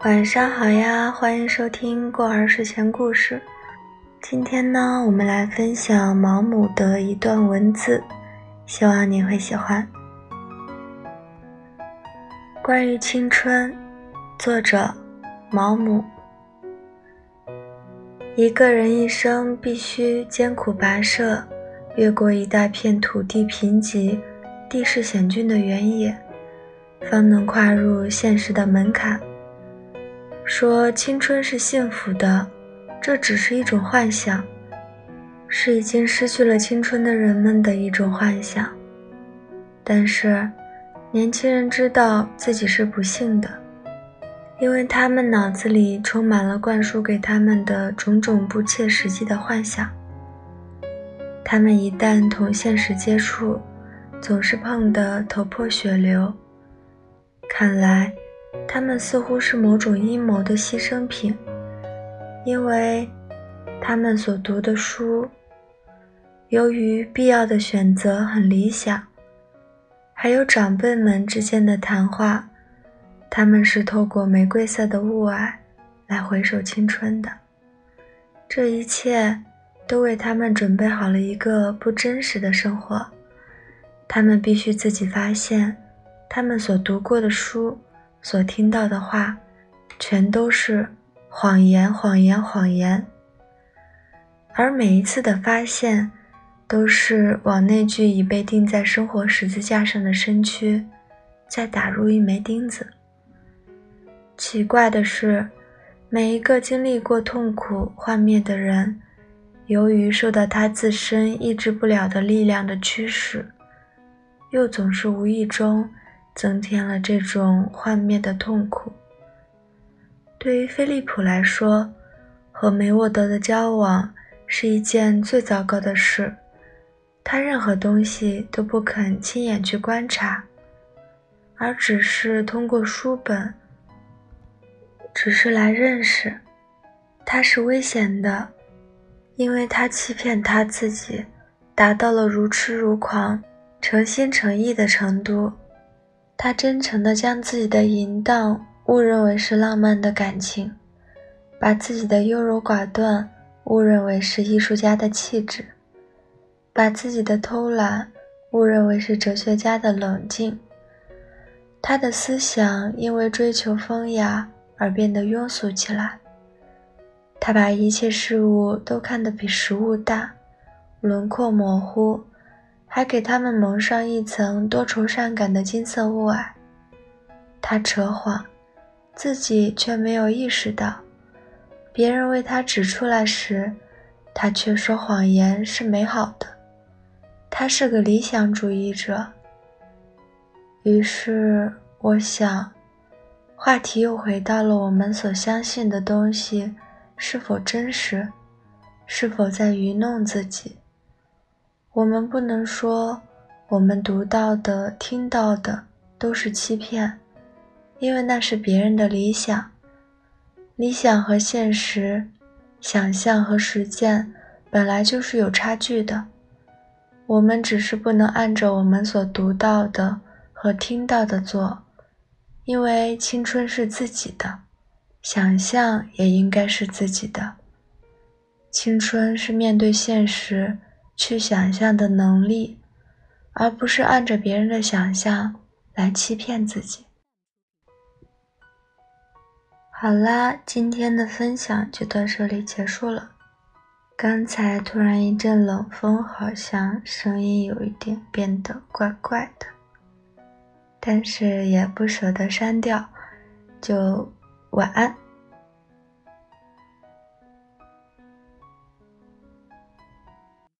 晚上好呀，欢迎收听过儿睡前故事。今天呢，我们来分享毛姆的一段文字，希望你会喜欢。关于青春，作者毛姆。一个人一生必须艰苦跋涉，越过一大片土地贫瘠、地势险峻的原野，方能跨入现实的门槛。说青春是幸福的，这只是一种幻想，是已经失去了青春的人们的一种幻想。但是，年轻人知道自己是不幸的，因为他们脑子里充满了灌输给他们的种种不切实际的幻想。他们一旦同现实接触，总是碰得头破血流。看来。他们似乎是某种阴谋的牺牲品，因为他们所读的书，由于必要的选择很理想，还有长辈们之间的谈话，他们是透过玫瑰色的雾霭来回首青春的。这一切都为他们准备好了一个不真实的生活，他们必须自己发现，他们所读过的书。所听到的话，全都是谎言，谎言，谎言。而每一次的发现，都是往那具已被钉在生活十字架上的身躯，再打入一枚钉子。奇怪的是，每一个经历过痛苦幻灭的人，由于受到他自身抑制不了的力量的驱使，又总是无意中。增添了这种幻灭的痛苦。对于菲利普来说，和梅沃德的交往是一件最糟糕的事。他任何东西都不肯亲眼去观察，而只是通过书本，只是来认识。他是危险的，因为他欺骗他自己，达到了如痴如狂、诚心诚意的程度。他真诚地将自己的淫荡误认为是浪漫的感情，把自己的优柔寡断误认为是艺术家的气质，把自己的偷懒误认为是哲学家的冷静。他的思想因为追求风雅而变得庸俗起来。他把一切事物都看得比实物大，轮廓模糊。还给他们蒙上一层多愁善感的金色雾霭。他扯谎，自己却没有意识到；别人为他指出来时，他却说谎言是美好的。他是个理想主义者。于是，我想，话题又回到了我们所相信的东西是否真实，是否在愚弄自己。我们不能说我们读到的、听到的都是欺骗，因为那是别人的理想。理想和现实，想象和实践本来就是有差距的。我们只是不能按照我们所读到的和听到的做，因为青春是自己的，想象也应该是自己的。青春是面对现实。去想象的能力，而不是按着别人的想象来欺骗自己。好啦，今天的分享就到这里结束了。刚才突然一阵冷风，好像声音有一点变得怪怪的，但是也不舍得删掉，就晚安。